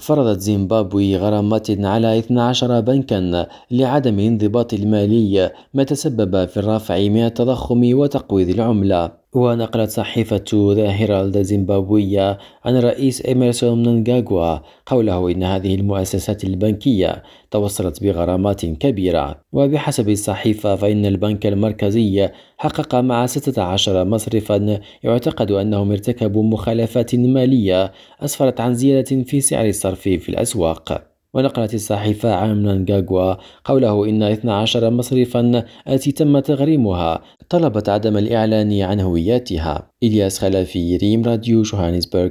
فرضت زيمبابوي غرامات على 12 بنكا لعدم الانضباط المالي ما تسبب في الرفع من التضخم وتقويض العملة. ونقلت صحيفة ذا هيرالد الزيمبابوية عن الرئيس إميرسون منغاغوا قوله إن هذه المؤسسات البنكية توصلت بغرامات كبيرة. وبحسب الصحيفة فإن البنك المركزي حقق مع 16 مصرفا يعتقد أنهم ارتكبوا مخالفات مالية أسفرت عن زيادة في سعر الصرف في الأسواق. ونقلت الصحيفة عن منغاغوا قوله إن 12 مصرفا التي تم تغريمها. طلبت عدم الإعلان عن هوياتها. إلياس خلافي ريم راديو جوهانسبرغ